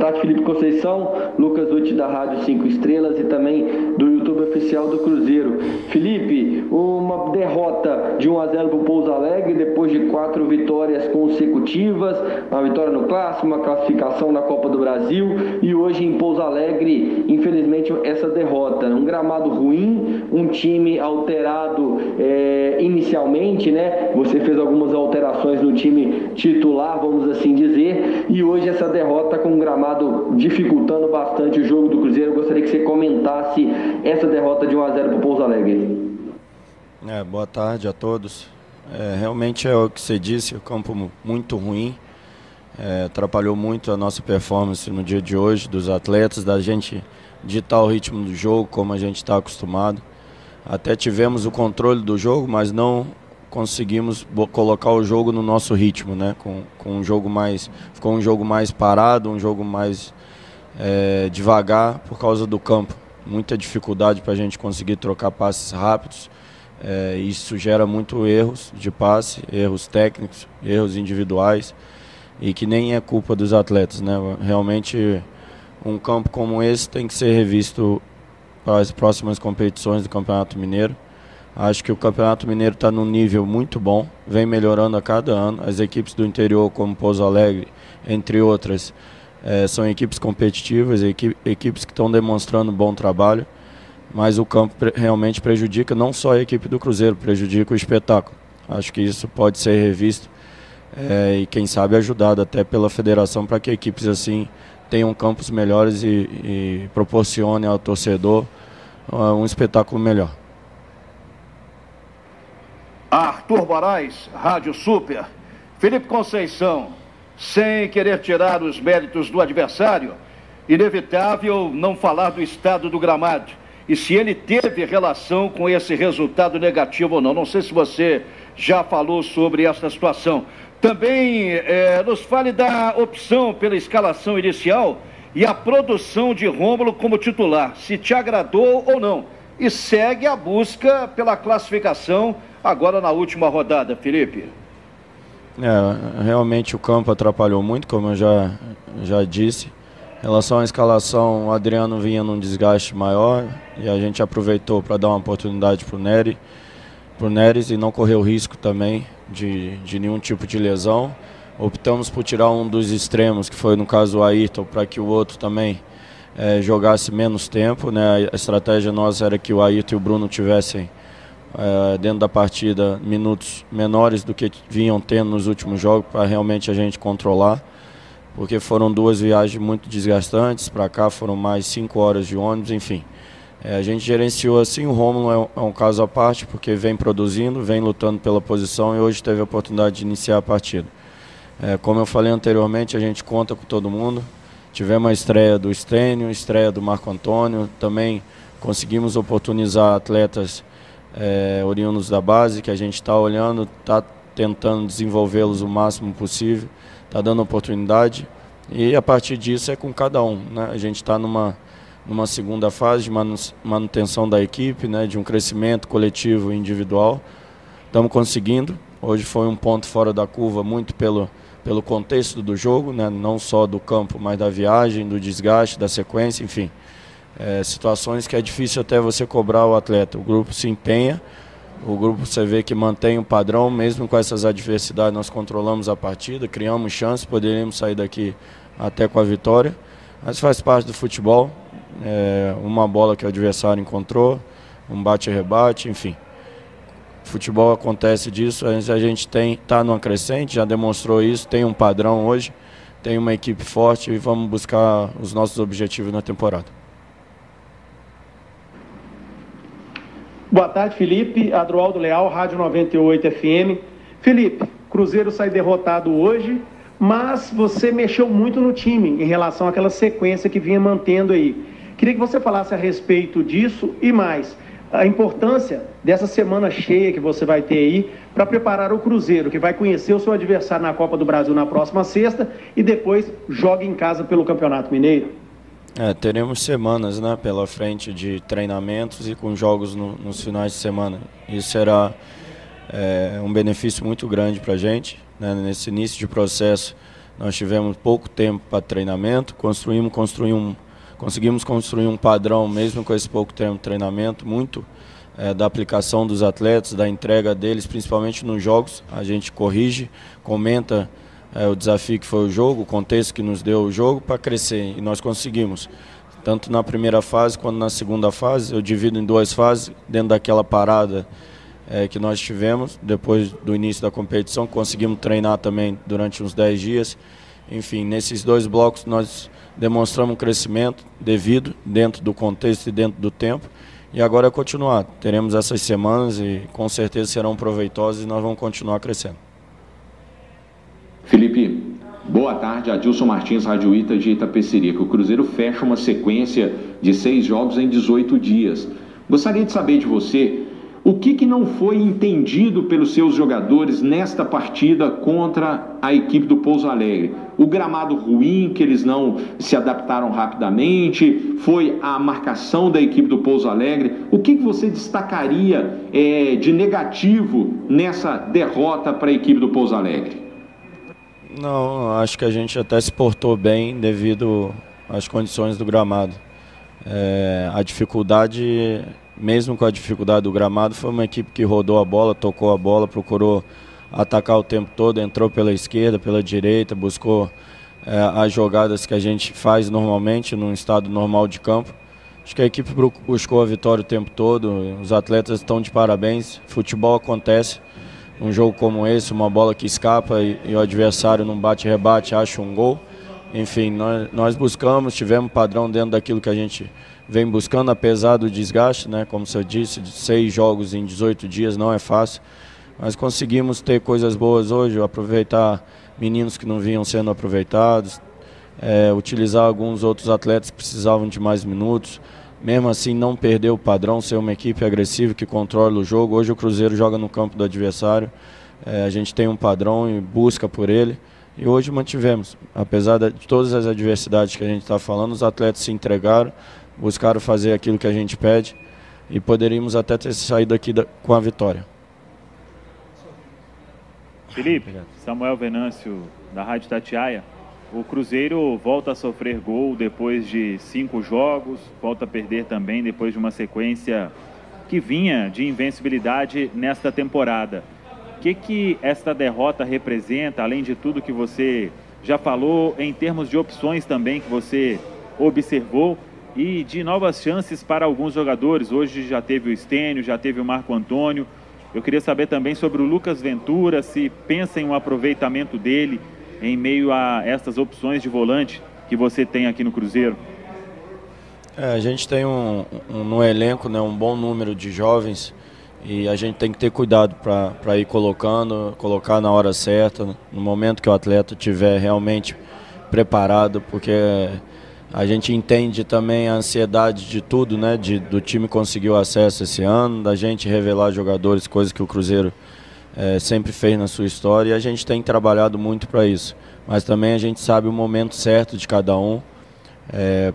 tarde, Felipe Conceição, Lucas Uti da Rádio 5 Estrelas e também do YouTube oficial do Cruzeiro. Felipe, uma derrota de 1 a 0 para o Pouso Alegre depois de quatro vitórias consecutivas, uma vitória no Clássico, uma classificação na Copa do Brasil e hoje em Pouso Alegre, infelizmente, essa derrota. Um gramado ruim, um time alterado é, inicialmente, né? Você fez algumas alterações no time titular, vamos assim dizer, e hoje essa derrota com um gramado dificultando bastante o jogo do Cruzeiro. Eu gostaria que você comentasse essa derrota de 1 a 0 para o Pouso Alegre. É, boa tarde a todos. É, realmente é o que você disse, o campo muito ruim. É, atrapalhou muito a nossa performance no dia de hoje, dos atletas, da gente ditar o ritmo do jogo como a gente está acostumado. Até tivemos o controle do jogo, mas não conseguimos colocar o jogo no nosso ritmo, né? Com, com um jogo mais, ficou um jogo mais parado, um jogo mais é, devagar por causa do campo. Muita dificuldade para a gente conseguir trocar passes rápidos. É, isso gera muito erros de passe, erros técnicos, erros individuais e que nem é culpa dos atletas, né? Realmente um campo como esse tem que ser revisto para as próximas competições do Campeonato Mineiro. Acho que o Campeonato Mineiro está num nível muito bom, vem melhorando a cada ano. As equipes do interior, como Pouso Alegre, entre outras, é, são equipes competitivas, equipes que estão demonstrando bom trabalho. Mas o campo realmente prejudica não só a equipe do Cruzeiro, prejudica o espetáculo. Acho que isso pode ser revisto é, e, quem sabe, ajudado até pela federação para que equipes assim tenham campos melhores e, e proporcionem ao torcedor uh, um espetáculo melhor. Arthur Moraes, Rádio Super. Felipe Conceição, sem querer tirar os méritos do adversário, inevitável não falar do estado do gramado e se ele teve relação com esse resultado negativo ou não. Não sei se você já falou sobre essa situação. Também é, nos fale da opção pela escalação inicial e a produção de Rômulo como titular, se te agradou ou não. E segue a busca pela classificação agora na última rodada, Felipe. É, realmente o campo atrapalhou muito, como eu já, já disse. Em relação à escalação, o Adriano vinha num desgaste maior e a gente aproveitou para dar uma oportunidade para o Nery o Neres e não correu risco também de, de nenhum tipo de lesão. Optamos por tirar um dos extremos, que foi no caso o Ayrton, para que o outro também é, jogasse menos tempo. Né? A estratégia nossa era que o Ayrton e o Bruno tivessem é, dentro da partida minutos menores do que vinham tendo nos últimos jogos, para realmente a gente controlar. Porque foram duas viagens muito desgastantes, para cá foram mais cinco horas de ônibus, enfim. É, a gente gerenciou assim, o Romulo é um, é um, caso à parte, porque vem produzindo, vem lutando pela posição e hoje teve a oportunidade de iniciar a partida. É, como eu falei anteriormente, a gente conta com todo mundo. Tivemos a estreia do Estênio, estreia do Marco Antônio, também conseguimos oportunizar atletas é, oriundos da base, que a gente está olhando, está tentando desenvolvê-los o máximo possível, está dando oportunidade. E a partir disso é com cada um. Né? A gente está numa numa segunda fase de manutenção da equipe, né, de um crescimento coletivo e individual. Estamos conseguindo. Hoje foi um ponto fora da curva, muito pelo, pelo contexto do jogo, né, não só do campo, mas da viagem, do desgaste, da sequência, enfim. É, situações que é difícil até você cobrar o atleta. O grupo se empenha, o grupo você vê que mantém o padrão, mesmo com essas adversidades, nós controlamos a partida, criamos chances, poderíamos sair daqui até com a vitória, mas faz parte do futebol é, uma bola que o adversário encontrou, um bate-rebate, enfim. Futebol acontece disso, a gente tem está numa crescente, já demonstrou isso, tem um padrão hoje, tem uma equipe forte e vamos buscar os nossos objetivos na temporada. Boa tarde, Felipe. Adroaldo Leal, Rádio 98 FM. Felipe, Cruzeiro sai derrotado hoje, mas você mexeu muito no time em relação àquela sequência que vinha mantendo aí. Queria que você falasse a respeito disso e mais a importância dessa semana cheia que você vai ter aí para preparar o Cruzeiro, que vai conhecer o seu adversário na Copa do Brasil na próxima sexta e depois joga em casa pelo Campeonato Mineiro. É, teremos semanas né, pela frente de treinamentos e com jogos no, nos finais de semana. Isso será é, um benefício muito grande para a gente né, nesse início de processo Nós tivemos pouco tempo para treinamento, construímos, construir um, conseguimos construir um padrão, mesmo com esse pouco tempo de treinamento, muito é, da aplicação dos atletas, da entrega deles, principalmente nos jogos. A gente corrige, comenta é, o desafio que foi o jogo, o contexto que nos deu o jogo para crescer e nós conseguimos. Tanto na primeira fase quanto na segunda fase, eu divido em duas fases, dentro daquela parada é, que nós tivemos, depois do início da competição, conseguimos treinar também durante uns 10 dias. Enfim, nesses dois blocos nós demonstramos um crescimento devido, dentro do contexto e dentro do tempo. E agora é continuar. Teremos essas semanas e com certeza serão proveitosas e nós vamos continuar crescendo. Felipe, boa tarde. Adilson Martins, Rádio Ita de Itapecerica. O Cruzeiro fecha uma sequência de seis jogos em 18 dias. Gostaria de saber de você o que, que não foi entendido pelos seus jogadores nesta partida contra a equipe do Pouso Alegre? O gramado ruim, que eles não se adaptaram rapidamente? Foi a marcação da equipe do Pouso Alegre? O que, que você destacaria é, de negativo nessa derrota para a equipe do Pouso Alegre? Não, acho que a gente até se portou bem devido às condições do gramado. É, a dificuldade mesmo com a dificuldade do gramado, foi uma equipe que rodou a bola, tocou a bola, procurou atacar o tempo todo, entrou pela esquerda, pela direita, buscou é, as jogadas que a gente faz normalmente num estado normal de campo. Acho que a equipe buscou a vitória o tempo todo, os atletas estão de parabéns. Futebol acontece, um jogo como esse, uma bola que escapa e, e o adversário não bate-rebate, acha um gol. Enfim, nós, nós buscamos, tivemos padrão dentro daquilo que a gente vem buscando, apesar do desgaste, né? Como você disse, seis jogos em 18 dias não é fácil. Mas conseguimos ter coisas boas hoje, aproveitar meninos que não vinham sendo aproveitados, é, utilizar alguns outros atletas que precisavam de mais minutos. Mesmo assim, não perder o padrão, ser uma equipe agressiva que controla o jogo. Hoje o Cruzeiro joga no campo do adversário. É, a gente tem um padrão e busca por ele. E hoje mantivemos. Apesar de todas as adversidades que a gente está falando, os atletas se entregaram, buscaram fazer aquilo que a gente pede e poderíamos até ter saído aqui da, com a vitória. Felipe, Samuel Venâncio, da Rádio Tatiaia. O Cruzeiro volta a sofrer gol depois de cinco jogos, volta a perder também depois de uma sequência que vinha de invencibilidade nesta temporada. O que, que esta derrota representa, além de tudo que você já falou, em termos de opções também que você observou e de novas chances para alguns jogadores. Hoje já teve o Estênio, já teve o Marco Antônio. Eu queria saber também sobre o Lucas Ventura, se pensa em um aproveitamento dele em meio a essas opções de volante que você tem aqui no Cruzeiro. É, a gente tem um, um, no elenco né, um bom número de jovens e a gente tem que ter cuidado para ir colocando, colocar na hora certa, no momento que o atleta estiver realmente preparado, porque a gente entende também a ansiedade de tudo, né? De, do time conseguir o acesso esse ano, da gente revelar jogadores, coisa que o Cruzeiro é, sempre fez na sua história, e a gente tem trabalhado muito para isso. Mas também a gente sabe o momento certo de cada um, é,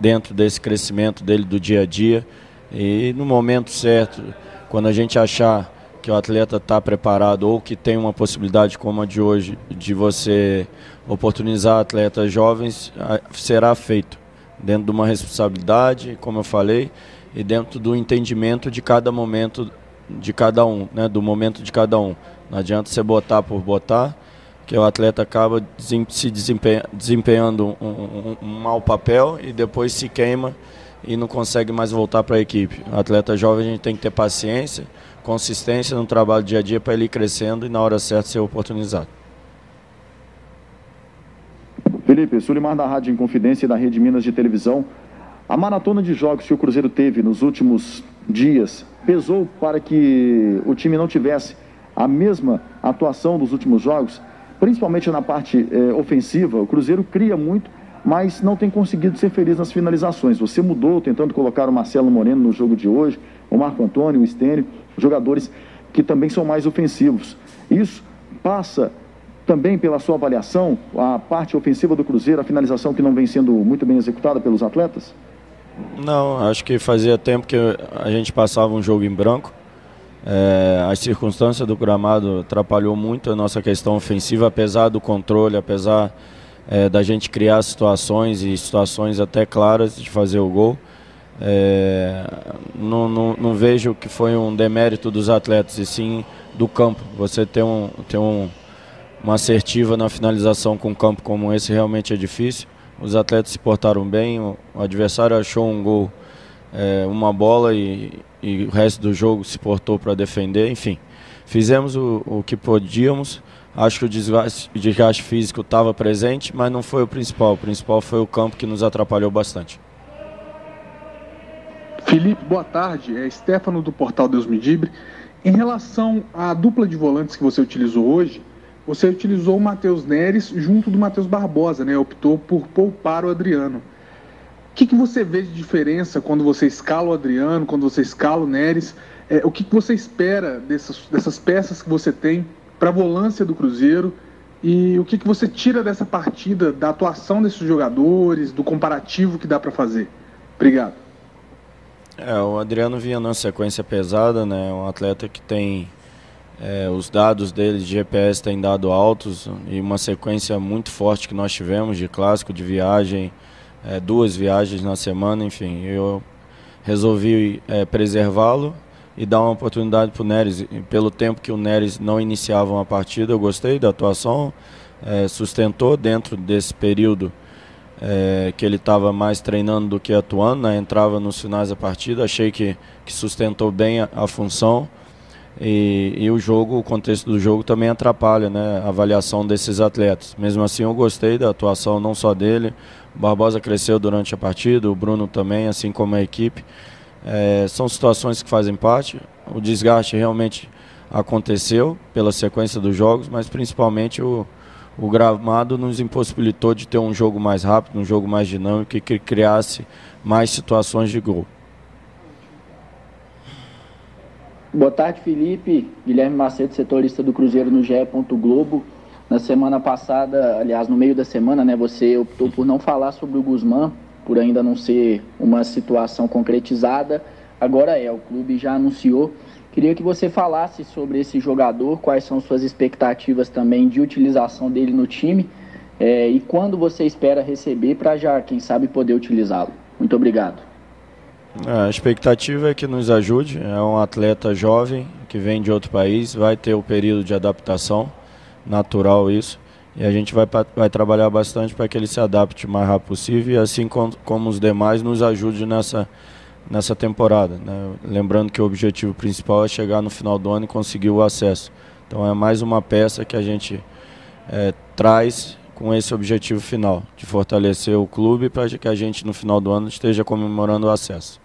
dentro desse crescimento dele do dia a dia. E no momento certo, quando a gente achar que o atleta está preparado ou que tem uma possibilidade como a de hoje de você oportunizar atletas jovens, será feito dentro de uma responsabilidade, como eu falei, e dentro do entendimento de cada momento de cada um, né, do momento de cada um. Não adianta você botar por botar, que o atleta acaba se desempenhando um, um, um mau papel e depois se queima e não consegue mais voltar para a equipe. Atleta jovem a gente tem que ter paciência, consistência no trabalho dia a dia para ele ir crescendo e na hora certa ser oportunizado. Felipe, Sulimar da Rádio Inconfidência e da Rede Minas de Televisão. A maratona de jogos que o Cruzeiro teve nos últimos dias pesou para que o time não tivesse a mesma atuação dos últimos jogos, principalmente na parte eh, ofensiva. O Cruzeiro cria muito, mas não tem conseguido ser feliz nas finalizações. Você mudou tentando colocar o Marcelo Moreno no jogo de hoje, o Marco Antônio, o Estênio, jogadores que também são mais ofensivos. Isso passa também pela sua avaliação a parte ofensiva do Cruzeiro, a finalização que não vem sendo muito bem executada pelos atletas? Não, acho que fazia tempo que a gente passava um jogo em branco. É, as circunstâncias do gramado atrapalhou muito a nossa questão ofensiva, apesar do controle, apesar é, da gente criar situações e situações até claras de fazer o gol. É, não, não, não, vejo que foi um demérito dos atletas, e sim do campo. Você ter, um, ter um, uma assertiva na finalização com um campo como esse realmente é difícil. Os atletas se portaram bem, o adversário achou um gol, é, uma bola e, e, o resto do jogo se portou para defender. Enfim, fizemos o, o que podíamos. Acho que o desgaste, desgaste físico estava presente, mas não foi o principal. O principal foi o campo que nos atrapalhou bastante. Felipe, boa tarde. É Stefano do Portal Deus Me Dibre. Em relação à dupla de volantes que você utilizou hoje, você utilizou o Matheus Neres junto do Matheus Barbosa, né? Optou por poupar o Adriano. O que, que você vê de diferença quando você escala o Adriano, quando você escala o Neres? É, o que, que você espera dessas, dessas peças que você tem para a volância do Cruzeiro? E o que, que você tira dessa partida, da atuação desses jogadores, do comparativo que dá para fazer? Obrigado. É, o Adriano vinha numa sequência pesada, né? Um atleta que tem é, os dados dele de GPS têm dado altos e uma sequência muito forte que nós tivemos de clássico, de viagem, é, duas viagens na semana, enfim. Eu resolvi é, preservá-lo e dar uma oportunidade para o Neres. Pelo tempo que o Neres não iniciava uma partida, eu gostei da atuação, é, sustentou dentro desse período é, que ele estava mais treinando do que atuando, né? entrava nos finais da partida, achei que, que sustentou bem a, a função e, e, o jogo, o contexto do jogo também atrapalha né? a avaliação desses atletas. Mesmo assim, eu gostei da atuação não só dele, o Barbosa cresceu durante a partida, o Bruno também, assim como a equipe. É, são situações que fazem parte, o desgaste realmente aconteceu pela sequência dos jogos, mas principalmente o, o gramado nos impossibilitou de ter um jogo mais rápido, um jogo mais dinâmico e que criasse mais situações de gol. Boa tarde, Felipe. Guilherme Macedo, setorista do Cruzeiro no GE. Globo. Na semana passada, aliás, no meio da semana, né, você optou por não falar sobre o Guzmán, por ainda não ser uma situação concretizada. Agora é, o clube já anunciou Queria que você falasse sobre esse jogador, quais são suas expectativas também de utilização dele no time é, e quando você espera receber para já, quem sabe, poder utilizá-lo. Muito obrigado. A expectativa é que nos ajude. É um atleta jovem que vem de outro país, vai ter o período de adaptação, natural isso. E a gente vai, vai trabalhar bastante para que ele se adapte o mais rápido possível e, assim como, como os demais, nos ajude nessa nessa temporada. Né? Lembrando que o objetivo principal é chegar no final do ano e conseguir o acesso. Então é mais uma peça que a gente é, traz com esse objetivo final, de fortalecer o clube para que a gente no final do ano esteja comemorando o acesso.